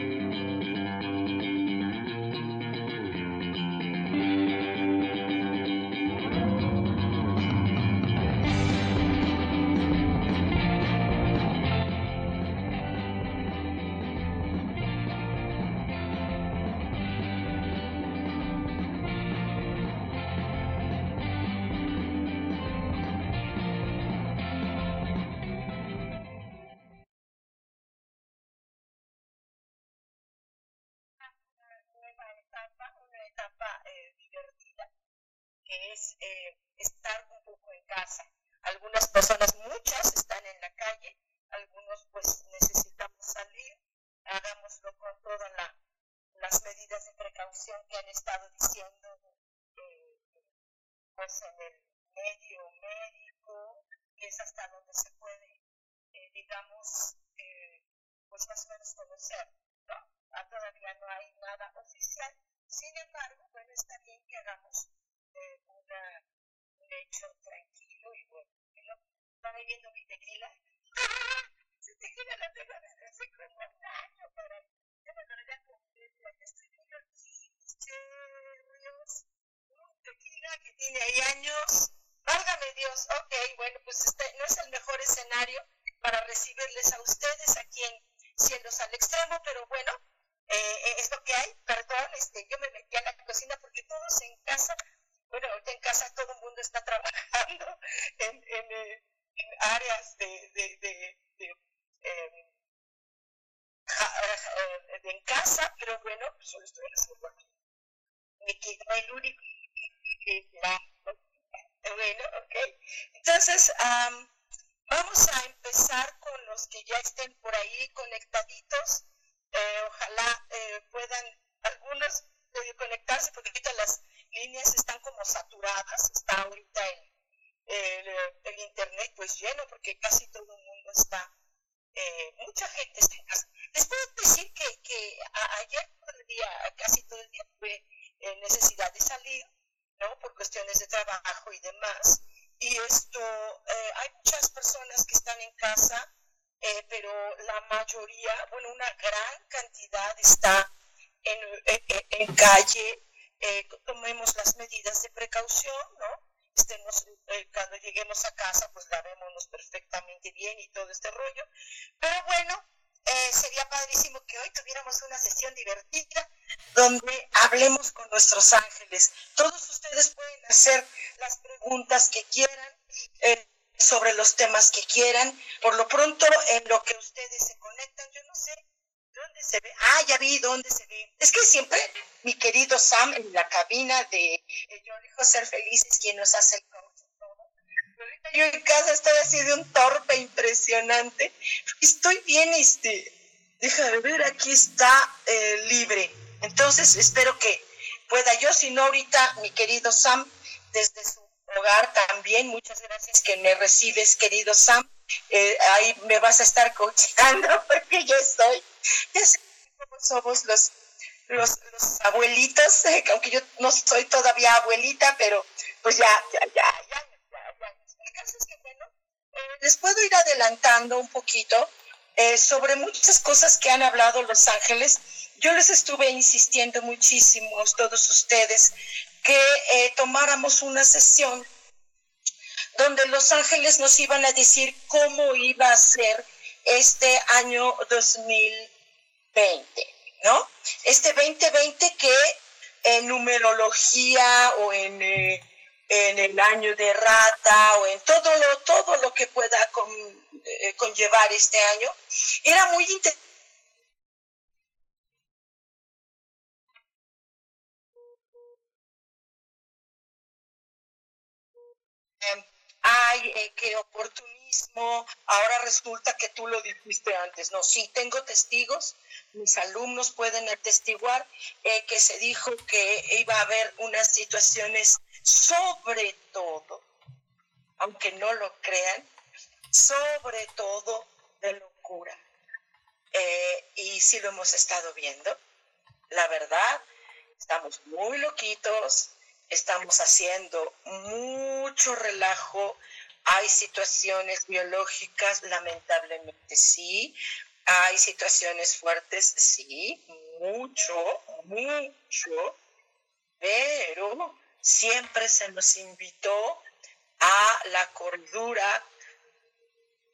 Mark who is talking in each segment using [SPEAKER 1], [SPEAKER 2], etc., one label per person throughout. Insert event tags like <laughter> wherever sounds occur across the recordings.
[SPEAKER 1] thank you que es eh, estar un poco en casa. Algunas personas, muchas, están en la calle, algunos pues necesitamos salir, hagámoslo con todas las medidas de precaución que han estado diciendo eh, pues en el medio médico, y es hasta donde se puede, eh, digamos, pues más conocer. ¿no? Ah, todavía no hay nada oficial, sin embargo, bueno, está bien que hagamos un hecho tranquilo y bueno. Está bebiendo mi tequila. <laughs> Ese tequila la tengo desde hace como un año, pero ya me lo había comprado. Estoy viendo aquí serios. Un tequila que tiene ahí años. Válgame Dios. Ok, bueno, pues este no es el mejor escenario para recibirles a ustedes aquí en Cielos al Extremo, pero bueno, eh, es lo que hay. Perdón, este, yo me metí a la cocina porque todos en casa bueno, ahorita en casa todo el mundo está trabajando <laughs> en, en, eh, áreas de, de, de, em, eh, en casa, pero bueno, pues solo estoy haciendo aquí. Me quedo el único bueno, ok. Entonces, vamos a empezar con los que ya estén por ahí conectaditos. Eh, ojalá puedan algunos conectarse porque ahorita las líneas están como saturadas, está ahorita el, internet pues lleno porque casi todo el mundo está, eh, mucha gente está en casa. Les puedo decir que, que ayer todo el día, casi todo el día tuve eh, necesidad de salir, ¿no? Por cuestiones de trabajo y demás. Y esto, eh, hay muchas personas que están en casa, pero la mayoría, bueno, una gran cantidad está en, en calle, eh, tomemos las medidas de precaución, ¿no? Estemos, eh, cuando lleguemos a casa, pues lavémonos perfectamente bien y todo este rollo. Pero bueno, eh, sería padrísimo que hoy tuviéramos una sesión divertida donde hablemos con nuestros ángeles. Todos ustedes pueden hacer las preguntas que quieran. sobre los temas que quieran. Por lo pronto, en lo que ustedes se conectan, yo no sé ¿Dónde se ve? Ah, ya vi dónde se ve. Es que siempre mi querido Sam en la cabina de eh, Yo elijo ser feliz es quien nos hace el ahorita yo en casa estoy así de un torpe impresionante. Estoy bien, este, deja de ver, aquí está eh, libre. Entonces espero que pueda yo, si no ahorita mi querido Sam, desde su hogar también, muchas gracias que me recibes, querido Sam. Eh, ahí me vas a estar coachando <laughs> porque yo estoy ya sé cómo somos los, los, abuelitos, aunque yo no soy todavía abuelita, pero pues ya, ya, ya, ya, ya, es que bueno, eh, les puedo ir adelantando un poquito eh, sobre muchas cosas que han hablado los ángeles. Yo les estuve insistiendo muchísimo a todos ustedes que eh, tomáramos una sesión donde los ángeles nos iban a decir cómo iba a ser este año 2020, ¿no? Este 2020 que en numerología o en, eh, en el año de rata o en todo lo, todo lo que pueda eh, conllevar este año, era muy interesante. Ay, eh, oportunismo, ahora resulta que tú lo dijiste antes. No, sí, tengo testigos, mis alumnos pueden atestiguar eh, que se dijo que iba a haber unas situaciones, sobre todo, aunque no lo crean, sobre todo de locura. Eh, y sí lo hemos estado viendo. La verdad, estamos muy loquitos, estamos haciendo mucho relajo. Hay situaciones biológicas, lamentablemente sí. Hay situaciones fuertes, sí, mucho, mucho. Pero siempre se nos invitó a la cordura,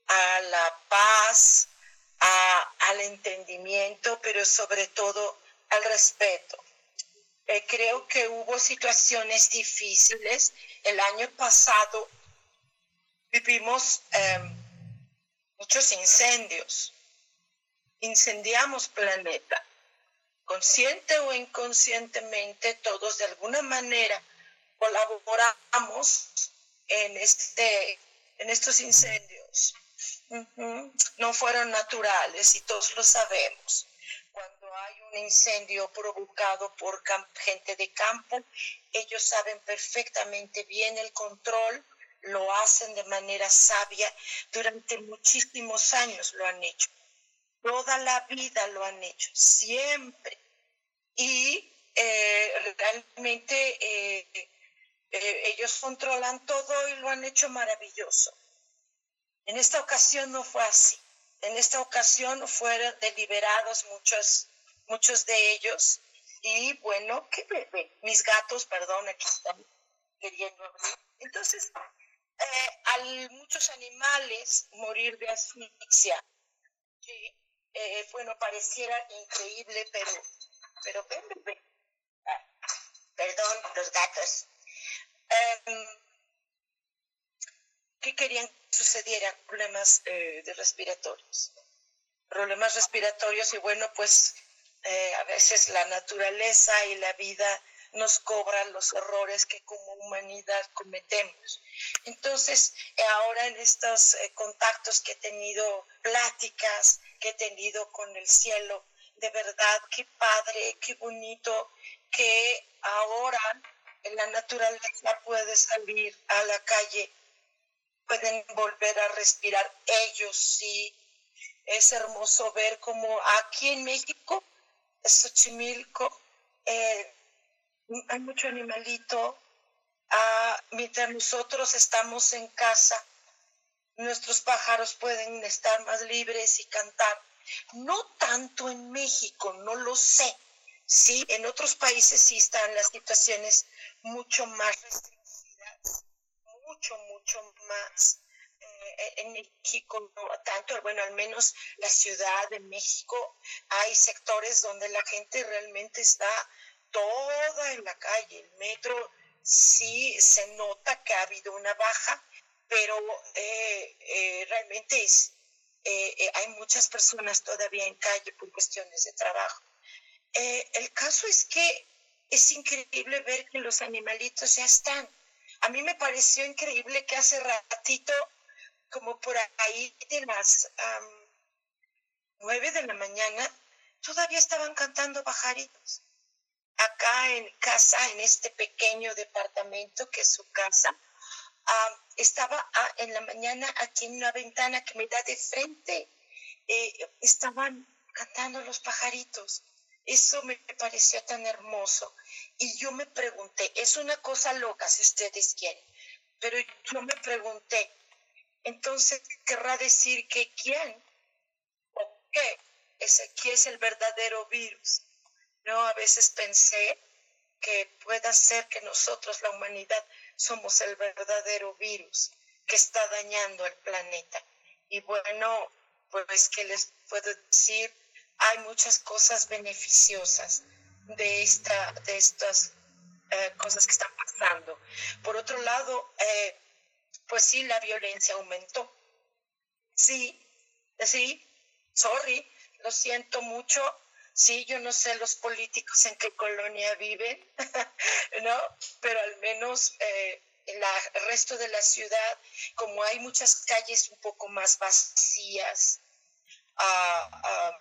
[SPEAKER 1] a la paz, al entendimiento, pero sobre todo al respeto. Eh, creo que hubo situaciones difíciles. El año pasado vivimos em, muchos incendios. Incendiamos planeta. Consciente o inconscientemente, todos de alguna manera colaboramos en, este, en estos incendios. No fueron naturales y todos lo sabemos hay un incendio provocado por gente de campo, ellos saben perfectamente bien el control, lo hacen de manera sabia, durante muchísimos años lo han hecho, toda la vida lo han hecho, siempre. Y eh, realmente eh, eh, ellos controlan todo y lo han hecho maravilloso. En esta ocasión no fue así. En esta ocasión fueron deliberados muchos, muchos de ellos y bueno, ¿qué bebé? Mis gatos, perdón, aquí están queriendo abrir. Entonces, eh, al muchos animales morir de asfixia, eh, bueno, pareciera increíble, pero, pero ven, bebé. Ah, perdón, los gatos. Em, ¿Qué querían sucedieran problemas eh, de respiratorios. Problemas respiratorios y bueno, pues eh, a veces la naturaleza y la vida nos cobran los errores que como humanidad cometemos. Entonces, ahora en estos eh, contactos que he tenido, pláticas que he tenido con el cielo, de verdad, qué padre, qué bonito que ahora en la naturaleza puede salir a la calle pueden volver a respirar ellos sí. Es hermoso ver como aquí en México, Xochimilco, eh, hay mucho animalito. Ah, mientras nosotros estamos en casa, nuestros pájaros pueden estar más libres y cantar. No tanto en México, no lo sé. Sí, en otros países sí están las situaciones mucho más restringidas mucho, mucho más. Eh, en México tanto, bueno, al menos la Ciudad de México hay sectores donde la gente realmente está toda en la calle. El metro sí se nota que ha habido una baja, pero eh, eh, realmente es, hay muchas personas todavía en calle por cuestiones de trabajo. el caso es que es increíble ver que los animalitos ya están a mí me pareció increíble que hace ratito, como por ahí de las nueve de la mañana, todavía estaban cantando pajaritos. Acá en casa, en este pequeño departamento que es su casa, estaba ah, en la mañana aquí en una ventana que me da de frente. Eh, estaban cantando los pajaritos. Eso me pareció tan hermoso. Y yo me pregunté, es una cosa loca si ustedes quieren, pero yo me pregunté, entonces querrá decir que quién o qué es, qué es el verdadero virus. No, a veces pensé que pueda ser que nosotros, la humanidad, somos el verdadero virus que está dañando al planeta. Y bueno, pues que les puedo decir, hay muchas cosas beneficiosas de, esta, de estas eh, cosas que están pasando. Por otro lado, eh, pues sí, la violencia aumentó. Sí, sí, sorry, lo siento mucho. Sí, yo no sé los políticos en qué colonia viven, <laughs> ¿no? Pero al menos eh, en el resto de la ciudad, como hay muchas calles un poco más vacías ah,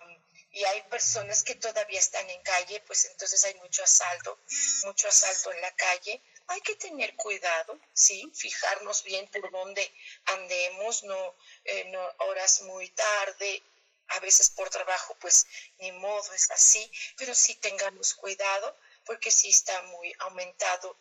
[SPEAKER 1] y hay personas que todavía están en calle, pues entonces hay mucho asalto, mucho asalto en la calle. Hay que tener cuidado, sí, fijarnos bien por dónde andemos, no, eh, horas muy tarde, a veces por trabajo, pues ni modo, es así, pero sí tengamos cuidado porque sí está muy aumentado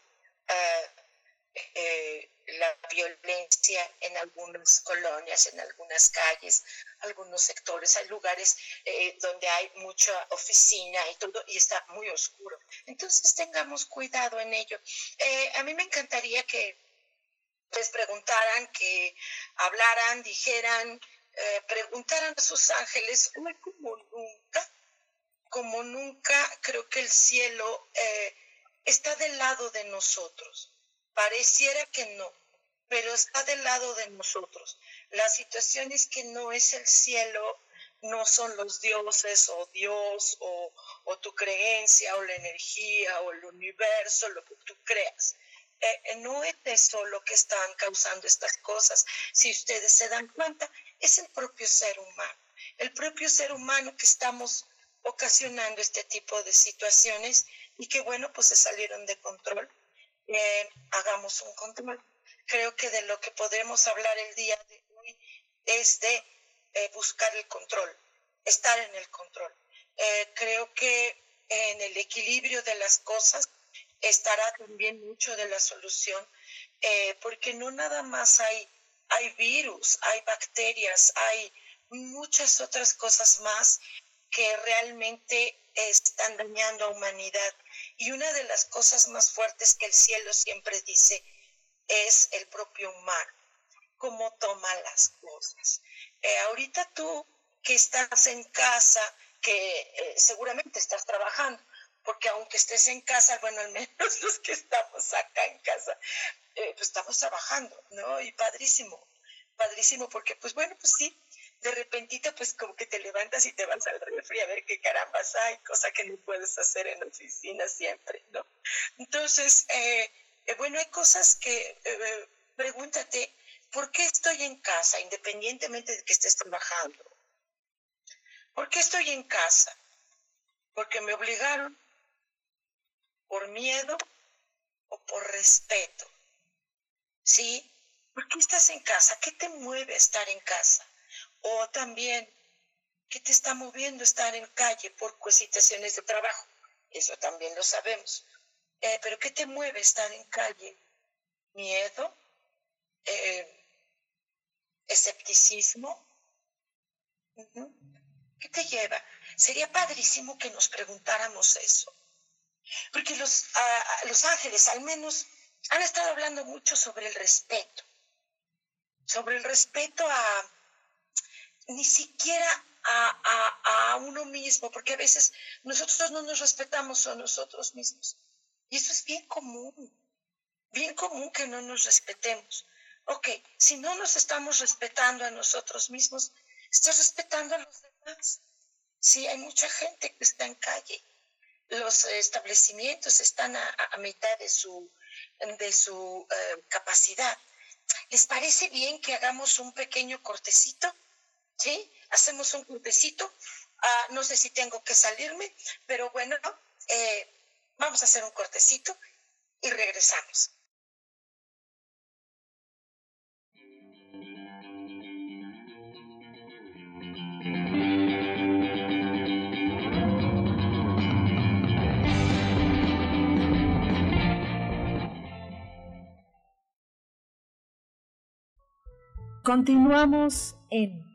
[SPEAKER 1] eh, la violencia en algunas colonias, en algunas calles, algunos sectores. Hay lugares eh, donde hay mucha oficina y todo y está muy oscuro. Entonces tengamos cuidado en ello. a mí me encantaría que les preguntaran, que hablaran, dijeran, preguntaran a sus ángeles, como nunca, como nunca creo que el cielo está del lado de nosotros. Pareciera que no, pero está del lado de nosotros. La situación es que no es el cielo, no son los dioses o Dios o, tu creencia o la energía o el universo, lo que tú creas. Eh, eh, no es eso lo que están causando estas cosas. Si ustedes se dan cuenta, es el propio ser humano. El propio ser humano que estamos ocasionando este tipo de situaciones y que bueno, pues se salieron de control. Eh, hagamos un control. Creo que de lo que podremos hablar el día de hoy es de eh, buscar el control, estar en el control. Eh, creo que en el equilibrio de las cosas estará también mucho de la solución, porque no nada más hay, hay virus, hay bacterias, hay muchas otras cosas más que realmente están dañando a humanidad. Y una de las cosas más fuertes que el cielo siempre dice es el propio humano, cómo toma las cosas. Eh, ahorita tú que estás en casa, que eh, seguramente estás trabajando, porque aunque estés en casa, bueno, al menos <laughs> los que estamos acá en casa, eh, pues estamos trabajando, ¿no? Y padrísimo, padrísimo, porque pues bueno, pues sí, de repentito pues como que te levantas y te vas al refri a ver qué carambas hay, cosa que no puedes hacer en la oficina siempre, ¿no? Entonces, eh, eh, bueno, hay cosas que eh, pregúntate, ¿por qué estoy en casa independientemente de que estés trabajando? ¿Por qué estoy en casa? ¿Porque me obligaron? ¿Por miedo o por respeto? ¿Sí? ¿Por qué estás en casa? ¿Qué te mueve estar en casa? O también, ¿qué te está moviendo estar en calle por situaciones de trabajo? Eso también lo sabemos. Eh, pero ¿qué te mueve estar en calle? ¿Miedo? Eh, ¿Escepticismo? ¿Qué te lleva? Sería padrísimo que nos preguntáramos eso. Porque los, los ángeles al menos han estado hablando mucho sobre el respeto. Sobre el respeto a, ni siquiera a, uno mismo, porque a veces nosotros no nos respetamos a nosotros mismos. Y eso es bien común, bien común que no nos respetemos. Ok, si no nos estamos respetando a nosotros mismos, estás respetando a los demás. Sí, hay mucha gente que está en calle. Los establecimientos están a, mitad de su, de su eh, capacidad. ¿Les parece bien que hagamos un pequeño cortecito? ¿Sí? Hacemos un cortecito. Ah, no sé si tengo que salirme, pero bueno, eh, vamos a hacer un cortecito y regresamos.
[SPEAKER 2] Continuamos en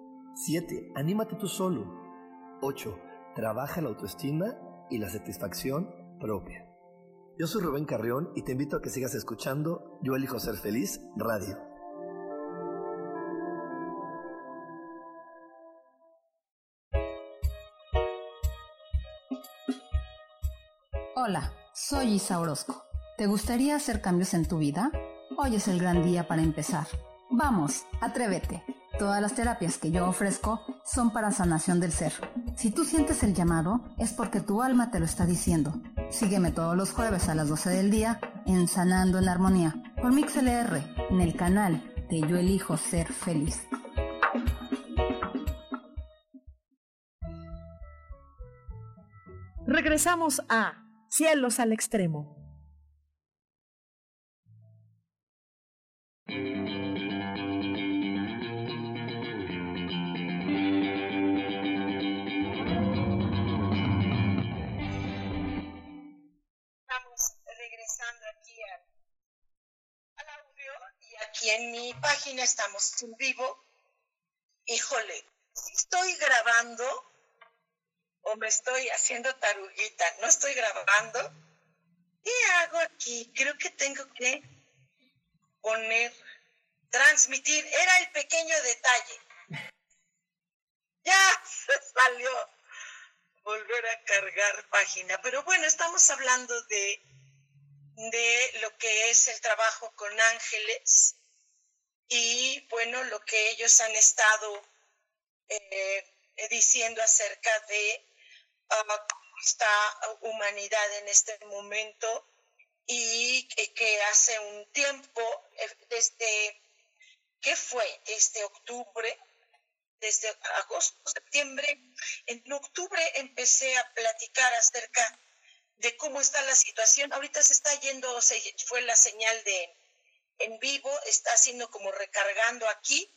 [SPEAKER 3] 7. Anímate tú solo. 8. Trabaja la autoestima y la satisfacción propia. Yo soy Rubén Carrión y te invito a que sigas escuchando Yo elijo ser feliz radio.
[SPEAKER 4] Hola, soy Isa Orozco. ¿Te gustaría hacer cambios en tu vida? Hoy es el gran día para empezar. Vamos, atrévete. Todas las terapias que yo ofrezco son para sanación del ser. Si tú sientes el llamado, es porque tu alma te lo está diciendo. Sígueme todos los jueves a las 12 del día en Sanando en Armonía por MixLR en el canal de Yo Elijo Ser Feliz.
[SPEAKER 2] Regresamos a Cielos al Extremo.
[SPEAKER 1] Aquí en mi página estamos en vivo. Híjole, estoy grabando o me estoy haciendo taruguita, no estoy grabando. ¿Qué hago aquí? Creo que tengo que poner, transmitir. Era el pequeño detalle. Ya <laughs> se salió volver a cargar página. Pero bueno, estamos hablando de, de lo que es el trabajo con ángeles y bueno, lo que ellos han estado eh, diciendo acerca de cómo está humanidad en este momento y que, hace un tiempo, eh, desde, ¿qué fue? Desde octubre, desde agosto, septiembre, en octubre empecé a platicar acerca de cómo está la situación. Ahorita se está yendo, fue la señal de, en vivo, está haciendo como recargando aquí.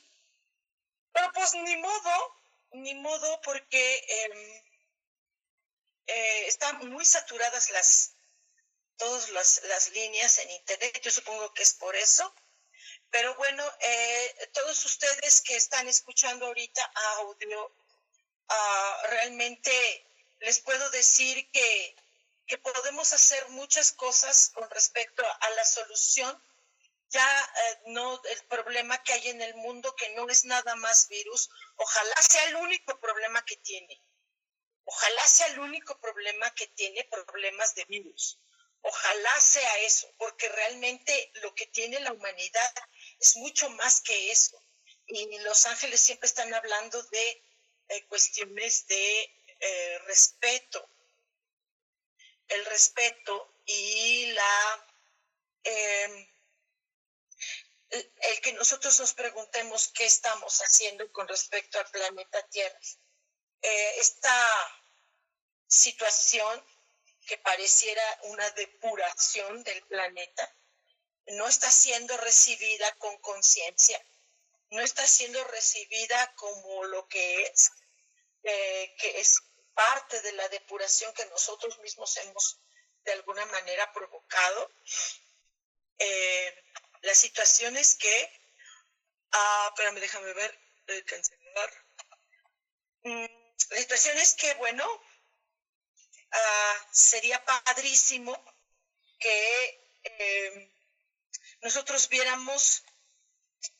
[SPEAKER 1] Pero pues ni modo, ni modo porque em, eh, están muy saturadas las todas las, líneas en internet, yo supongo que es por eso. Pero bueno, eh, todos ustedes que están escuchando ahorita audio, ah, realmente les puedo decir que, que podemos hacer muchas cosas con respecto a la solución ya eh, no el problema que hay en el mundo, que no es nada más virus, ojalá sea el único problema que tiene. Ojalá sea el único problema que tiene problemas de virus. Ojalá sea eso, porque realmente lo que tiene la humanidad es mucho más que eso. Y los ángeles siempre están hablando de eh, cuestiones de eh, respeto. El respeto y la... Em, el que nosotros nos preguntemos qué estamos haciendo con respecto al planeta Tierra. Eh, esta situación que pareciera una depuración del planeta no está siendo recibida con conciencia, no está siendo recibida como lo que es, eh, que es parte de la depuración que nosotros mismos hemos de alguna manera provocado. Eh, la situación es que, ah, espérame, déjame ver, eh, cancelar. Mm, la situación es que, bueno, ah, sería padrísimo que em, nosotros viéramos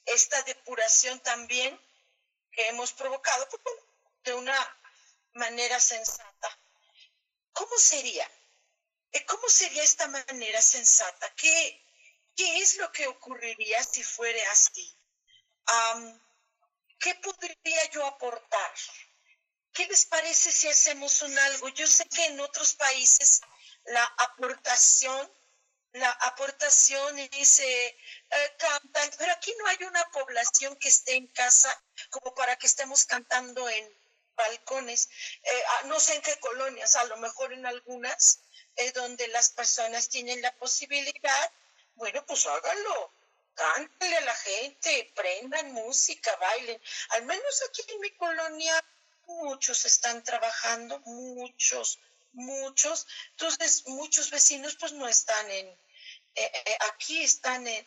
[SPEAKER 1] esta depuración también que hemos provocado pues, de una manera sensata. ¿Cómo sería? eh, ¿cómo sería esta manera sensata? ¿Qué, qué es lo que ocurriría si fuera así? ¿Qué podría yo aportar? ¿Qué les parece si hacemos un algo? Yo sé que en otros países la aportación, la aportación dice, eh, cantan, pero aquí no hay una población que esté en casa como para que estemos cantando en balcones. Eh, ah, no sé en qué colonias, a lo mejor en algunas, eh, donde las personas tienen la posibilidad, bueno, pues háganlo. Cántenle a la gente, prendan música, bailen. Al menos aquí en mi colonia muchos están trabajando, muchos, muchos. Entonces, muchos vecinos pues no están en, eh, eh, aquí están en,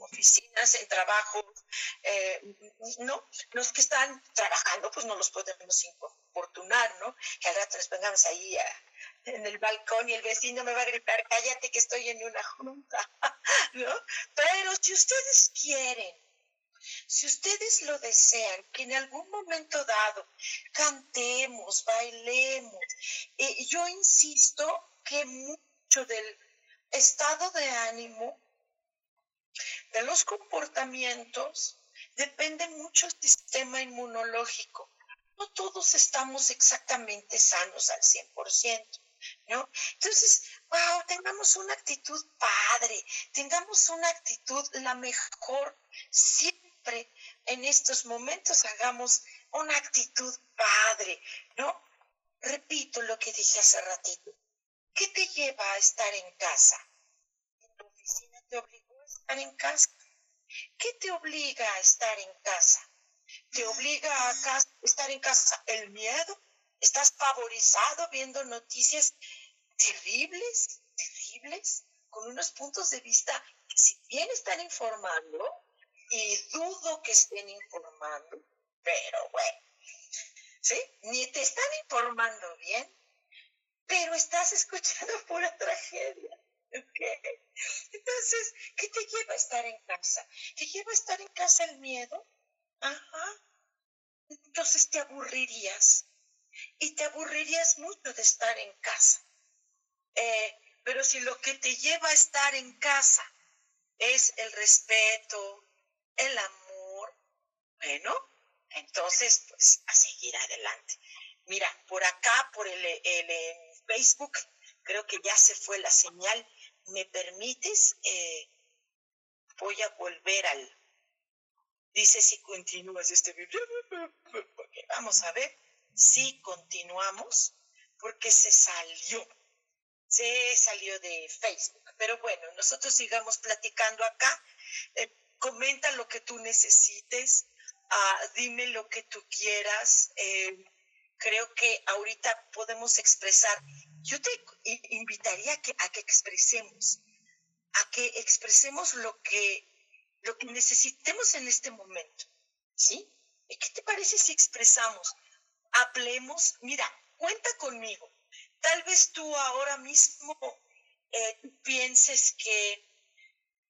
[SPEAKER 1] oficinas, en trabajo, eh, ¿no? Los que están trabajando, pues no los podemos importunar, ¿no? Que al rato nos pongamos ahí en el balcón y el vecino me va a gritar, cállate que estoy en una junta, <laughs> ¿no? Pero si ustedes quieren, si ustedes lo desean, que en algún momento dado cantemos, bailemos, yo insisto que mucho del estado de ánimo, de los comportamientos, depende mucho el sistema inmunológico. No todos estamos exactamente sanos al 100%. ¿No? Entonces, wow, tengamos una actitud padre, tengamos una actitud la mejor, siempre en estos momentos hagamos una actitud padre, ¿no? Repito lo que dije hace ratito, ¿Qué te lleva a estar en casa? ¿Tu oficina te obligó a estar en casa? ¿Qué te obliga a estar en casa? ¿Te obliga a estar en casa el miedo? ¿Estás favorizado viendo noticias terribles, terribles, con unos puntos de vista que si bien están informando, y dudo que estén informando, pero bueno, ¿sí? Ni te están informando bien, pero estás escuchando <laughs> pura tragedia. Entonces, ¿qué te lleva a estar en casa? ¿Te lleva a estar en casa el miedo? Ajá. Entonces te aburrirías. Y te aburrirías mucho de estar en casa. Eh, pero si lo que te lleva a estar en casa es el respeto, el amor, bueno, entonces, pues a seguir adelante. Mira, por acá, por el, el, Facebook, creo que ya se fue la señal. ¿Me permites? Eh, voy a volver al... Dice si continúas este. <laughs> Vamos a ver si continuamos, porque se salió. Se salió de Facebook. Pero bueno, nosotros sigamos platicando acá. Eh, comenta lo que tú necesites. Ah, dime lo que tú quieras. Eh, creo que ahorita podemos expresar. Yo te invitaría a que, a que expresemos, a que expresemos lo que, lo que necesitemos en este momento. ¿Sí? ¿Qué te parece si expresamos? Hablemos, mira, cuenta conmigo. Tal vez tú ahora mismo eh, pienses que,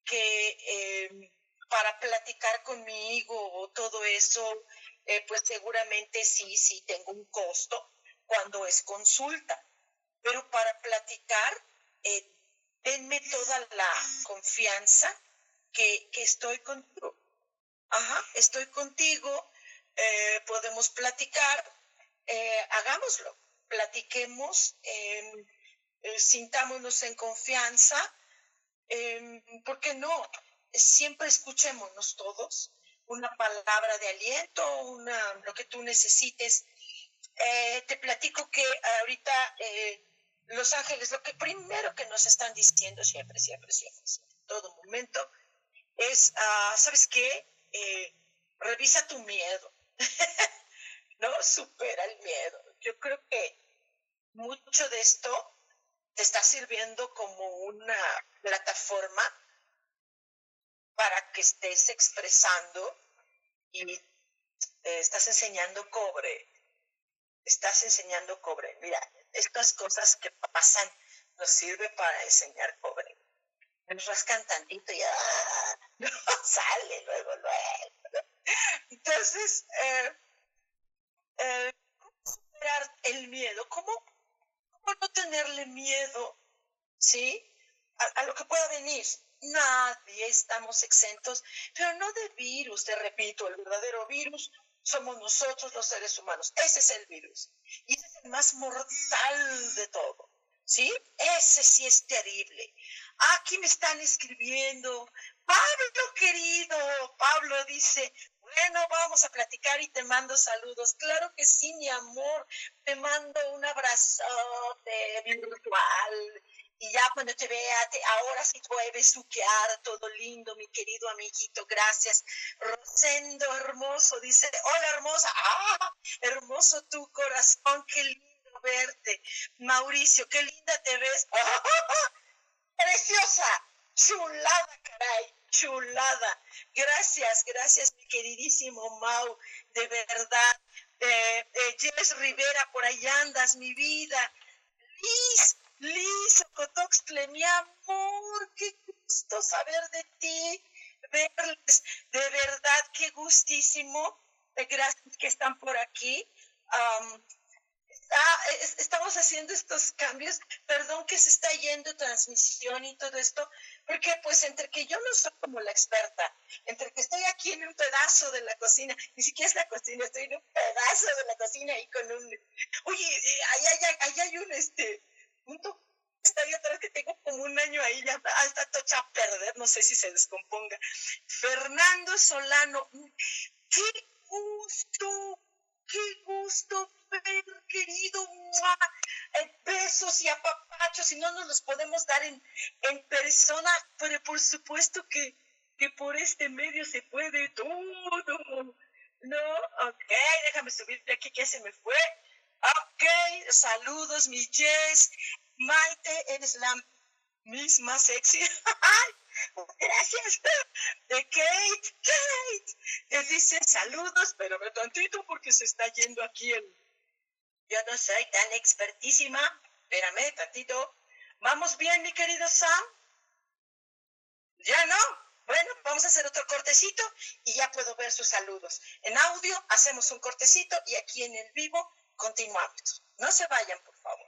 [SPEAKER 1] que eh, para platicar conmigo o todo eso eh, pues seguramente sí, sí tengo un costo cuando es consulta. Pero para platicar, denme toda la confianza que, estoy contigo. Ajá, estoy contigo, podemos platicar, hagámoslo, platiquemos, em, sintámonos en confianza, em, porque no? Siempre escuchémonos todos una palabra de aliento, una, lo que tú necesites. Eh, te platico que ahorita eh, Los Ángeles, lo que primero que nos están diciendo siempre, siempre, siempre, en todo momento, es, ah, ¿sabes qué? Eh, revisa tu miedo, <laughs> ¿no? Supera el miedo. Yo creo que mucho de esto te está sirviendo como una plataforma para que estés expresando y estás enseñando cobre. Estás enseñando cobre. Mira, estas cosas que pasan nos sirve para enseñar cobre. Nos rascan tantito y ¡ah! <laughs> no sale luego, luego. Entonces, eh, eh, ¿cómo superar el miedo? ¿Cómo, no tenerle miedo, ¿sí? A, lo que pueda venir. Nadie estamos exentos, pero no de virus, te repito, el verdadero virus somos nosotros los seres humanos. Ese es el virus. Y es el más mortal de todo. ¿Sí? Ese sí es terrible. Aquí me están escribiendo. Pablo querido, Pablo dice, bueno, vamos a platicar y te mando saludos. Claro que sí, mi amor. Te mando un abrazote virtual. Y ya cuando te vea, ahora sí puedes suquear todo lindo, mi querido amiguito. Gracias. Rosendo, hermoso, dice, hola hermosa. Ah, hermoso tu corazón, qué lindo verte. Mauricio, qué linda te ves. <laughs> Preciosa, chulada, caray chulada. Gracias, gracias, mi queridísimo Mau, de verdad. Eh, eh, Jess Rivera, por ahí andas, mi vida. Liz, Liz, Cotoxtle, mi amor, qué gusto saber de ti, verles, de verdad, qué gustísimo. Eh, gracias que están por aquí. Ah, estamos haciendo estos cambios, perdón que se está yendo transmisión y todo esto, porque pues entre que yo no soy como la experta, entre que estoy aquí en un pedazo de la cocina, ni siquiera es la cocina, estoy en un pedazo de la cocina y con un, oye, eh, ahí, hay un este, punto está ahí atrás que tengo como un año ahí, ya está tocha a perder, no sé si se descomponga. Fernando Solano, qué gusto, qué gusto ver, querido. Besos y apapachos, y no nos los podemos dar en, en persona, pero por supuesto que, que por este medio se puede todo. No, ok, déjame subir de aquí que se me fue. Ok, saludos, mi Jess. Maite, eres la misma sexy. <laughs> Gracias. De Kate, Kate. Te dice saludos, pero tantito porque se está yendo aquí el. Yo no soy tan expertísima. Espérame tantito. ¿Vamos bien, mi querido Sam? ¿Ya no? Bueno, vamos a hacer otro cortecito y ya puedo ver sus saludos. En audio hacemos un cortecito y aquí en el vivo continuamos. No se vayan, por favor.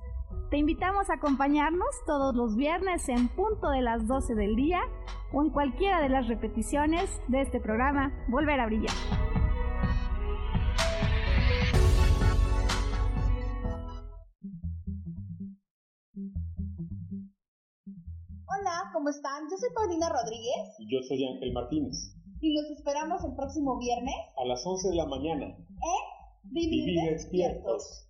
[SPEAKER 5] Te invitamos a acompañarnos todos los viernes en punto de las 12 del día o en cualquiera de las repeticiones de este programa Volver a Brillar.
[SPEAKER 6] Hola, ¿cómo están? Yo soy Paulina Rodríguez.
[SPEAKER 7] Y yo soy Ángel Martínez.
[SPEAKER 6] Y los esperamos el próximo viernes.
[SPEAKER 7] A las 11 de la mañana.
[SPEAKER 6] ¿Eh? Vivir, despiertos.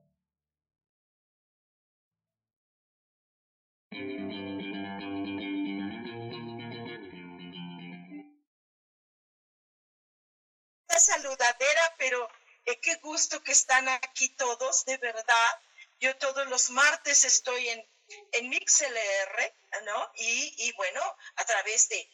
[SPEAKER 1] Saludadera, pero eh, qué gusto que están aquí todos, de verdad. Yo todos los martes estoy en, en MixLR, ¿no? Y, y bueno, a través de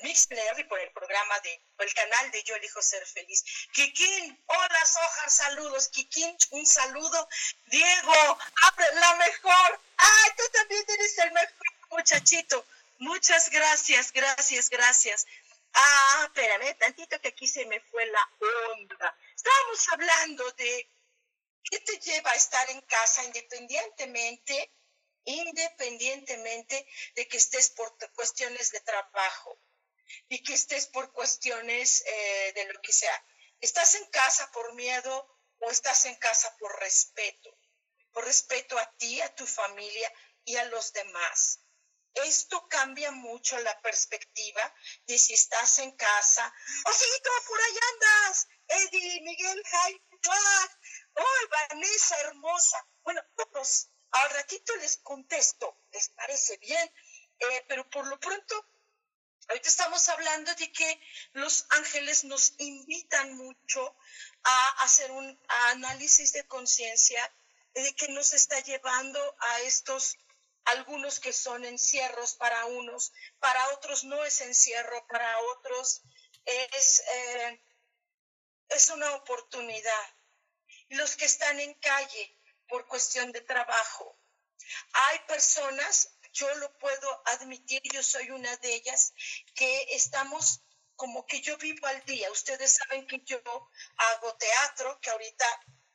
[SPEAKER 1] MixLR y por el programa de, por el canal de Yo Elijo Ser Feliz. Kikín, hola Sojar, saludos. Kikín, un saludo. Diego, abre la mejor. Ay, tú también eres el mejor muchachito. Muchas gracias, gracias, gracias. Ah, espérame, tantito que aquí se me fue la onda. Estábamos hablando de qué te lleva a estar en casa independientemente, independientemente de que estés por cuestiones de trabajo y que estés por cuestiones eh, de lo que sea. ¿Estás en casa por miedo o estás en casa por respeto? Por respeto a ti, a tu familia y a los demás. Esto cambia mucho la perspectiva de si estás en casa. ¡Osito, por ahí andas! Eddie, Miguel, Jaime, ¡Ay, Vanessa, hermosa! Bueno, todos, al ratito les contesto, ¿les parece bien? Eh, pero por lo pronto, ahorita estamos hablando de que los ángeles nos invitan mucho a hacer un análisis de conciencia de que nos está llevando a estos algunos que son encierros para unos, para otros no es encierro, para otros es, eh, es una oportunidad. Los que están en calle por cuestión de trabajo. Hay personas, yo lo puedo admitir, yo soy una de ellas, que estamos como que yo vivo al día. Ustedes saben que yo hago teatro, que ahorita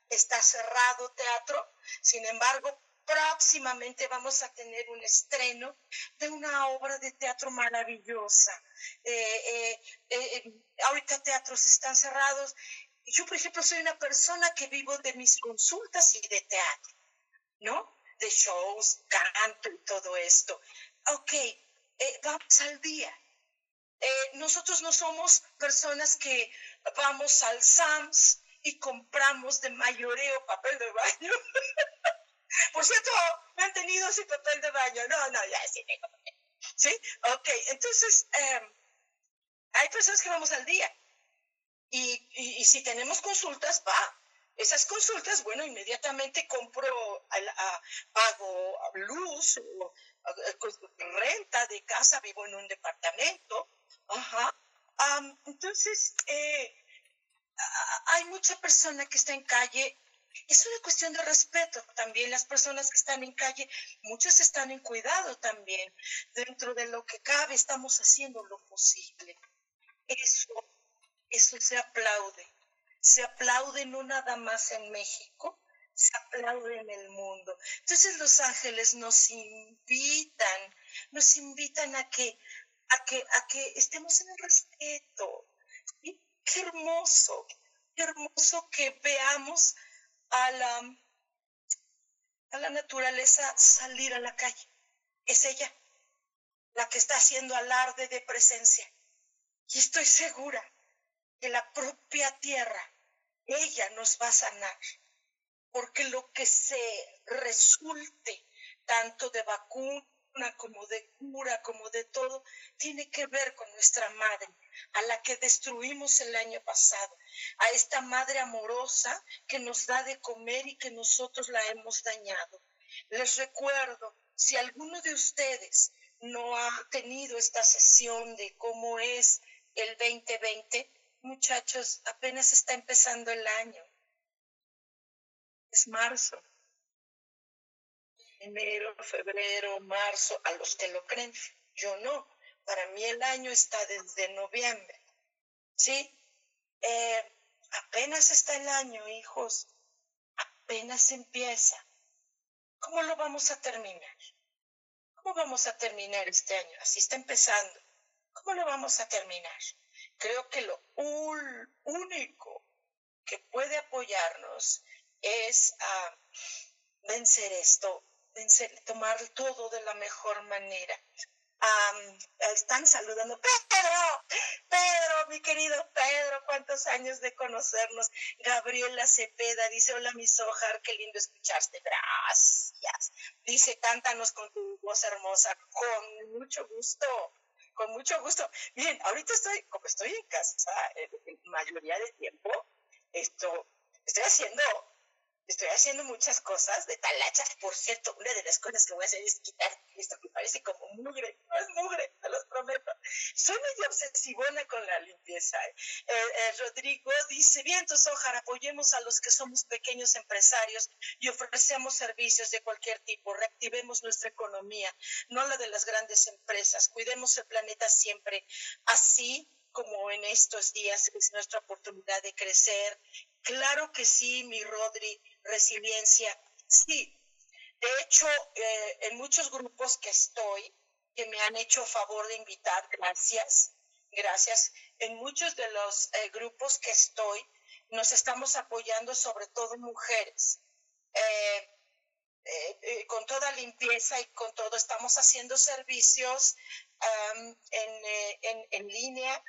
[SPEAKER 1] está cerrado teatro, sin embargo, próximamente vamos a tener un estreno de una obra de teatro maravillosa. Eh, eh, eh, ahorita teatros están cerrados. Yo, por ejemplo, soy una persona que vivo de mis consultas y de teatro, ¿no? De shows, canto y todo esto. Ok, vamos al día. nosotros no somos personas que vamos al SAMS y compramos de mayoreo papel de baño. <laughs> Por cierto, me han tenido sin papel de baño. No, no, ya sí tengo. ¿Sí? Ok, entonces, em, hay personas que vamos al día. Y, y, si tenemos consultas, va. Esas consultas, bueno, inmediatamente compro, a, pago luz o renta de casa, vivo en un departamento. Ajá. entonces, eh, hay mucha persona que está en calle es una cuestión de respeto también. Las personas que están en calle, muchas están en cuidado también. Dentro de lo que cabe, estamos haciendo lo posible. Eso, eso se aplaude. Se aplaude no nada más en México, se aplaude en el mundo. Entonces los ángeles nos invitan, nos invitan a que, a que, a que estemos en el respeto. Qué hermoso, qué hermoso que veamos a la, a la naturaleza salir a la calle. Es ella la que está haciendo alarde de presencia. Y estoy segura que la propia tierra, ella nos va a sanar. Porque lo que se resulte, tanto de vacuna, como de cura, como de todo, tiene que ver con nuestra madre, a la que destruimos el año pasado, a esta madre amorosa que nos da de comer y que nosotros la hemos dañado. Les recuerdo, si alguno de ustedes no ha tenido esta sesión de cómo es el 2020, muchachos, apenas está empezando el año. Es marzo enero, febrero, marzo, a los que lo creen. Yo no. Para mí el año está desde noviembre. ¿Sí? Eh, apenas está el año, hijos. Apenas empieza. ¿Cómo lo vamos a terminar? ¿Cómo vamos a terminar este año? Así está empezando. ¿Cómo lo vamos a terminar? Creo que lo único que puede apoyarnos es a vencer esto, vencer, tomar todo de la mejor manera. están saludando, Pedro, Pedro, mi querido Pedro, cuántos años de conocernos. Gabriela Cepeda dice, hola mi Sojar, qué lindo escucharte, gracias. Dice, cántanos con tu voz hermosa, con mucho gusto con mucho gusto. Miren, ahorita estoy, como estoy en casa, en mayoría del tiempo, esto, estoy haciendo estoy haciendo muchas cosas de talacha. Por cierto, una de las cosas que voy a hacer es quitar esto que parece como mugre. No es mugre, te los prometo. Soy medio obsesivona con la limpieza. ¿eh? Eh, eh, Rodrigo dice, vientos, ojalá apoyemos a los que somos pequeños empresarios y ofrecemos servicios de cualquier tipo. Reactivemos nuestra economía, no la de las grandes empresas. Cuidemos el planeta siempre. Así como en estos días es nuestra oportunidad de crecer. Claro que sí, mi Rodri, resiliencia, sí. De hecho, eh, en muchos grupos que estoy, que me han hecho favor de invitar, gracias, gracias. En muchos de los eh, grupos que estoy, nos estamos apoyando sobre todo mujeres. Eh, con toda limpieza y con todo, estamos haciendo servicios en, en línea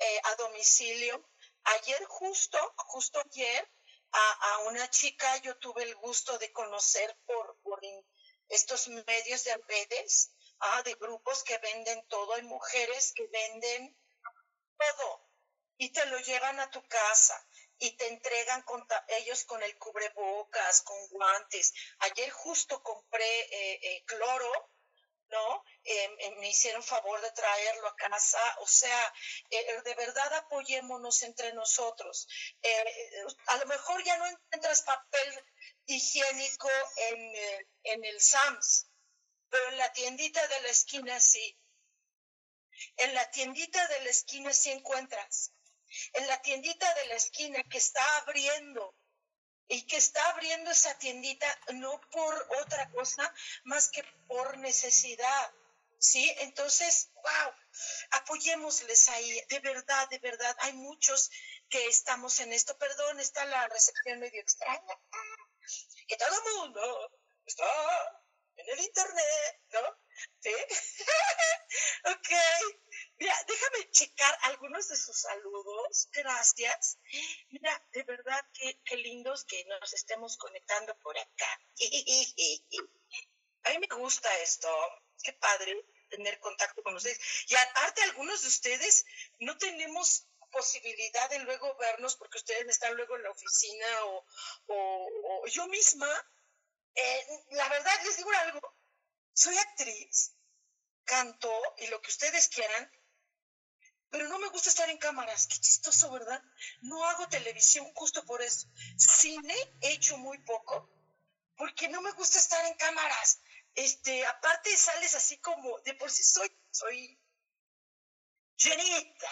[SPEAKER 1] eh, a domicilio. Ayer justo, justo ayer, a, una chica yo tuve el gusto de conocer por, por estos medios de redes, ah, de grupos que venden todo. Hay mujeres que venden todo y te lo llevan a tu casa y te entregan con ellos con el cubrebocas, con guantes. Ayer justo compré eh, eh, cloro ¿no? Em, em, me hicieron favor de traerlo a casa, o sea, eh, de verdad apoyémonos entre nosotros. Eh, a lo mejor ya no encuentras papel higiénico en, eh, en el SAMS, pero en la tiendita de la esquina sí. En la tiendita de la esquina sí encuentras. En la tiendita de la esquina que está abriendo y que está abriendo esa tiendita no por otra cosa más que por necesidad. ¿Sí? Entonces, wow, apoyémosles ahí, de verdad, de verdad. Hay muchos que estamos en esto. Perdón, está la recepción medio extraña. Que todo el mundo está en el internet, ¿no? ¿Sí? <laughs> ok. Mira, déjame checar algunos de sus saludos. Gracias. Mira, de verdad, qué, qué lindos que nos estemos conectando por acá. <laughs> A mí me gusta esto. Qué padre tener contacto con ustedes. Y aparte, algunos de ustedes no tenemos posibilidad de luego vernos porque ustedes están luego en la oficina o, o, yo misma. Eh, la verdad, les digo algo, soy actriz, canto y lo que ustedes quieran, pero no me gusta estar en cámaras. Qué chistoso, ¿verdad? No hago televisión justo por eso. Cine he hecho muy poco porque no me gusta estar en cámaras. Este, aparte sales así como, de por sí soy, soy llenita.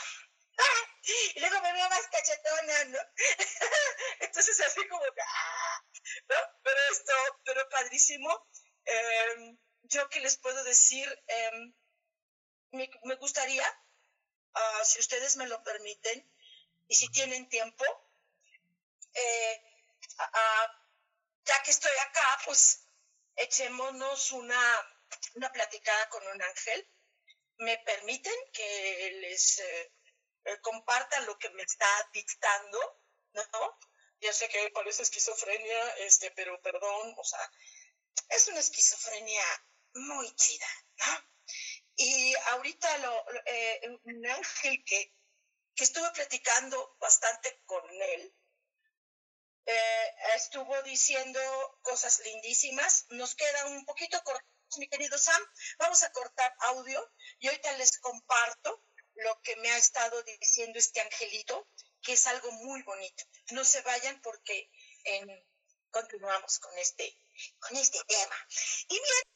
[SPEAKER 1] <laughs> Y luego me veo más cachetona, ¿no? <laughs> Entonces así como que, ¡ah! ¿no? Pero esto, pero padrísimo. Em, yo qué les puedo decir, em, me, gustaría, ah, si ustedes me lo permiten, y si tienen tiempo, eh, ya que estoy acá, pues echémonos una, una platicada con un ángel. ¿Me permiten que les eh, eh, comparta lo que me está dictando? ¿No? Ya sé que parece esquizofrenia, este, pero perdón, o sea, es una esquizofrenia muy chida, ¿no? Y ahorita lo, eh, un ángel que, que estuve platicando bastante con él, eh, estuvo diciendo cosas lindísimas. Nos queda un poquito corto, mi querido Sam. Vamos a cortar audio y ahorita les comparto lo que me ha estado diciendo este angelito, que es algo muy bonito. No se vayan porque continuamos con este, con este tema. Y bien,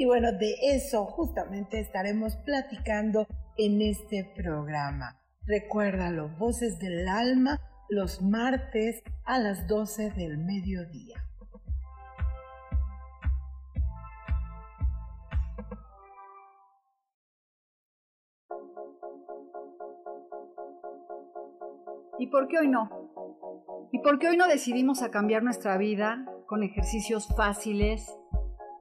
[SPEAKER 8] y bueno, de eso justamente estaremos platicando en este programa. Recuérdalo, Voces del Alma, los martes a las 12 del mediodía.
[SPEAKER 9] ¿Y por qué hoy no? ¿Y por qué hoy no decidimos a cambiar nuestra vida con ejercicios fáciles,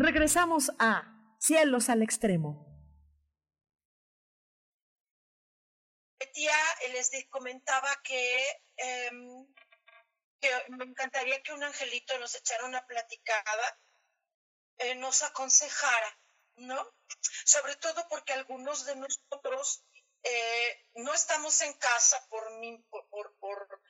[SPEAKER 2] Regresamos a Cielos al Extremo.
[SPEAKER 1] Tía les comentaba que, em, que, me encantaría que un angelito nos echara una platicada, eh, nos aconsejara, ¿no? Sobre todo porque algunos de nosotros eh, no estamos en casa por, por, por,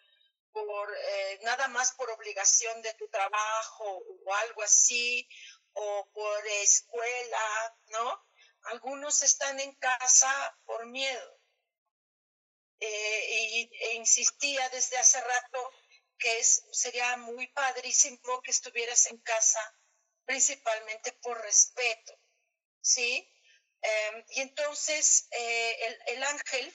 [SPEAKER 1] por eh, nada más por obligación de tu trabajo o algo así, o por escuela, ¿no? Algunos están en casa por miedo. Eh, y, e insistía desde hace rato que es, sería muy padrísimo que estuvieras en casa, principalmente por respeto, ¿sí? Em, y entonces eh, el, ángel,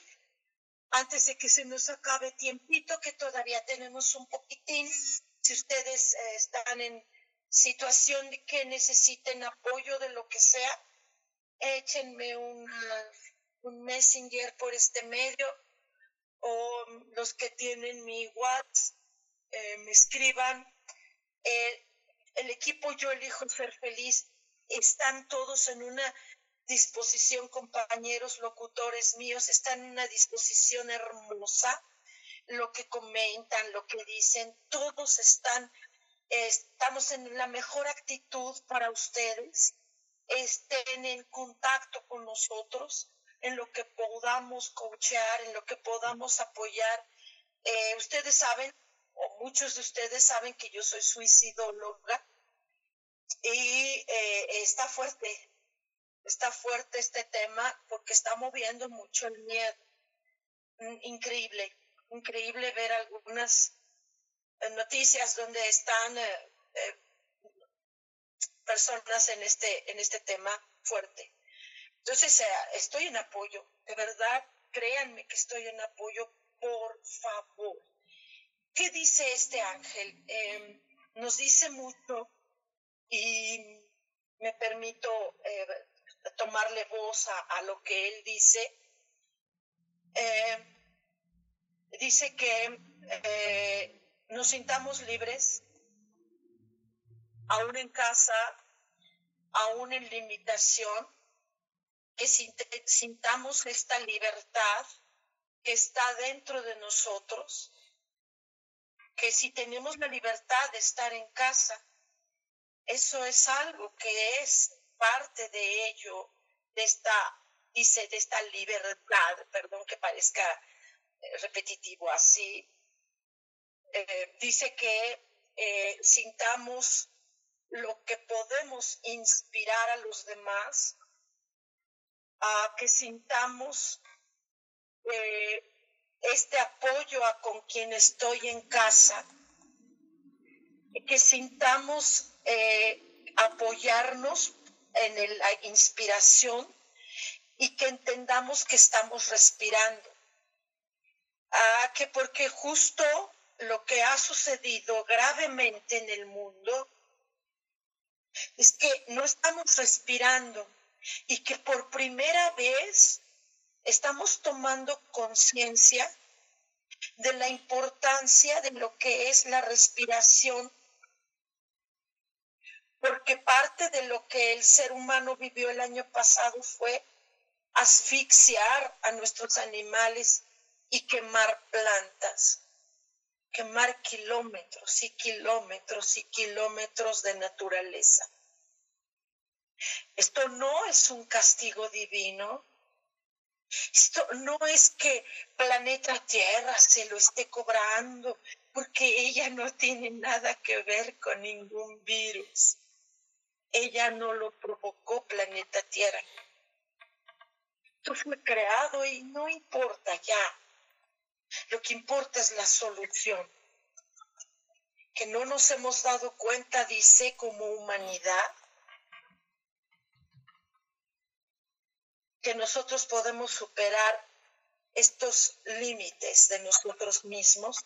[SPEAKER 1] antes de que se nos acabe tiempito, que todavía tenemos un poquitín, si ustedes eh, están en, situación de que necesiten apoyo de lo que sea, échenme un messenger por este medio o los que tienen mi WhatsApp eh, me escriban. el equipo Yo elijo ser feliz están todos en una disposición, compañeros locutores míos, están en una disposición hermosa. Lo que comentan, lo que dicen, todos están estamos en la mejor actitud para ustedes, estén en contacto con nosotros, en lo que podamos coachear, en lo que podamos apoyar. Eh, ustedes saben, o muchos de ustedes saben que yo soy suicidóloga y eh, está fuerte, está fuerte este tema porque está moviendo mucho el miedo. Mm, increíble, increíble ver algunas noticias donde están eh, eh, personas en este, en este tema fuerte. Entonces, eh, estoy en apoyo, de verdad, créanme que estoy en apoyo, por favor. ¿Qué dice este ángel? Em, nos dice mucho y me permito tomarle voz a, lo que él dice. Em, dice que nos sintamos libres, aún en casa, aún en limitación, que sintamos esta libertad que está dentro de nosotros, que si tenemos la libertad de estar en casa, eso es algo que es parte de ello, de esta, dice, de esta libertad, perdón que parezca eh, repetitivo así, eh, dice que eh, sintamos lo que podemos inspirar a los demás, a que sintamos este apoyo a con quien estoy en casa, que sintamos apoyarnos en la inspiración y que entendamos que estamos respirando. Ah, que porque justo lo que ha sucedido gravemente en el mundo es que no estamos respirando y que por primera vez estamos tomando conciencia de la importancia de lo que es la respiración porque parte de lo que el ser humano vivió el año pasado fue asfixiar a nuestros animales y quemar plantas, quemar kilómetros y kilómetros y kilómetros de naturaleza. Esto no es un castigo divino. Esto no es que planeta Tierra se lo esté cobrando porque ella no tiene nada que ver con ningún virus. Ella no lo provocó planeta Tierra. Esto fue creado y no importa ya. Lo que importa es la solución. Que no nos hemos dado cuenta, dice, como humanidad, que nosotros podemos superar estos límites de nosotros mismos,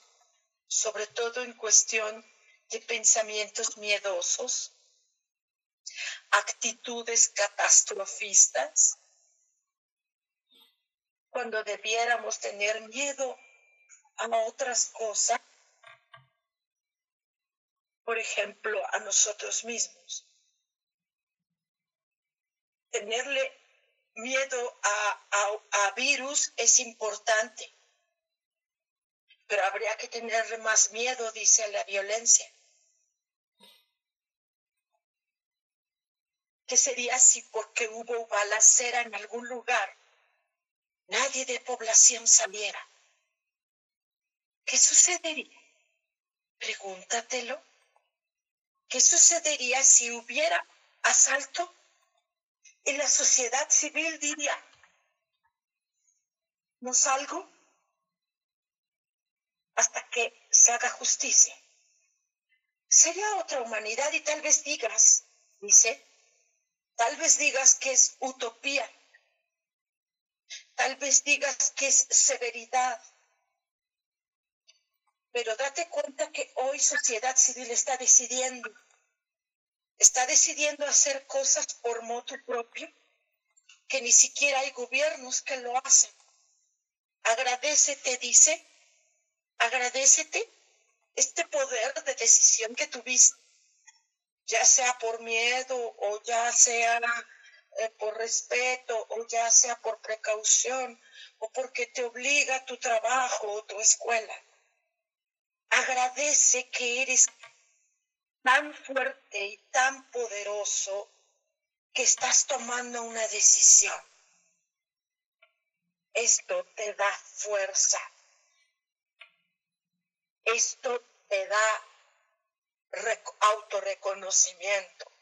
[SPEAKER 1] sobre todo en cuestión de pensamientos miedosos, actitudes catastrofistas, cuando debiéramos tener miedo a otras cosas, por ejemplo, a nosotros mismos. Tenerle miedo a, a, virus es importante, pero habría que tenerle más miedo, dice, la violencia. ¿Qué sería si porque hubo balacera en algún lugar, nadie de población saliera? ¿Qué sucedería? Pregúntatelo. ¿Qué sucedería si hubiera asalto? Y la sociedad civil diría, no salgo hasta que se haga justicia. Sería otra humanidad y tal vez digas, dice, Tal vez digas que es utopía. Tal vez digas que es severidad. Pero date cuenta que hoy sociedad civil está decidiendo. Está decidiendo hacer cosas por moto propio que ni siquiera hay gobiernos que lo hacen. Agradecete, dice, agradecete este poder de decisión que tuviste ya sea por miedo o ya sea eh, por respeto o ya sea por precaución o porque te obliga tu trabajo o tu escuela. Agradece que eres tan fuerte y tan poderoso que estás tomando una decisión. Esto te da fuerza. Esto te da autorreconocimiento.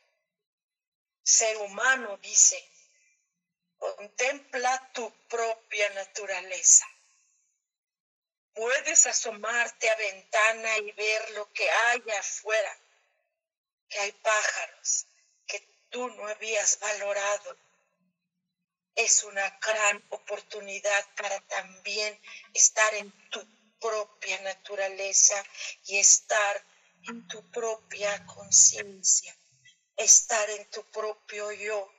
[SPEAKER 1] Ser humano, dice, contempla tu propia naturaleza. Puedes asomarte a ventana y ver lo que hay afuera, que hay pájaros que tú no habías valorado. Es una gran oportunidad para también estar en tu propia naturaleza y estar en tu propia conciencia, estar en tu propio yo.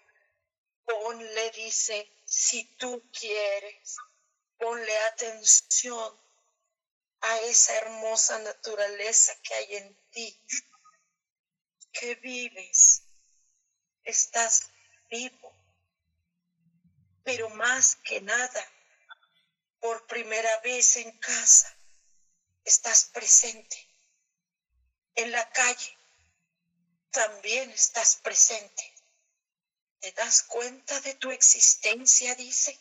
[SPEAKER 1] Ponle, dice, si tú quieres, ponle atención a esa hermosa naturaleza que hay en ti, que vives, estás vivo, pero más que nada, por primera vez en casa, estás presente. En la calle también estás presente. ¿Te das cuenta de tu existencia? Dice.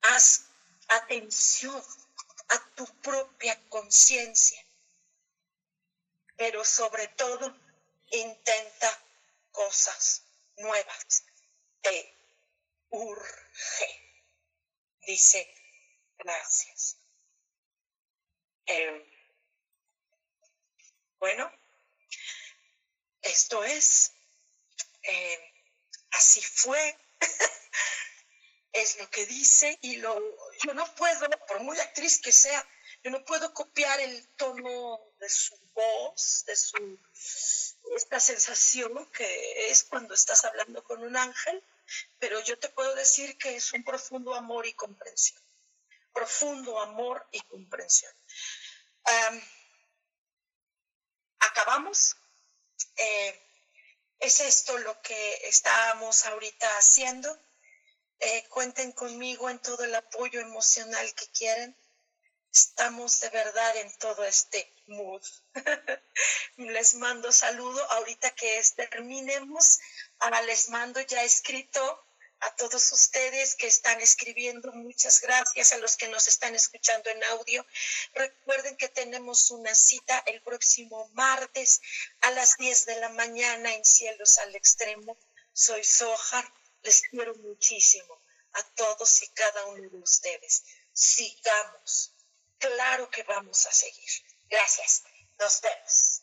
[SPEAKER 1] Haz atención a tu propia conciencia, pero sobre todo intenta cosas nuevas. Te urge. Dice, gracias. Em, bueno, esto es, em, así fue, <laughs> es lo que dice y lo, yo no puedo, por muy actriz que sea, yo no puedo copiar el tono de su voz, de su, esta sensación que es cuando estás hablando con un ángel, pero yo te puedo decir que es un profundo amor y comprensión, profundo amor y comprensión. acabamos. Eh, es esto lo que estamos ahorita haciendo. Eh, cuenten conmigo en todo el apoyo emocional que quieren. Estamos de verdad en todo este mood. <laughs> les mando saludo. Ahorita que terminemos, ahora les mando ya escrito a todos ustedes que están escribiendo. Muchas gracias a los que nos están escuchando en audio. Recuerden que tenemos una cita el próximo martes a las 10 de la mañana en Cielos al Extremo. Soy Sojar. Les quiero muchísimo a todos y cada uno de ustedes. Sigamos. Claro que vamos a seguir. Gracias. Nos vemos.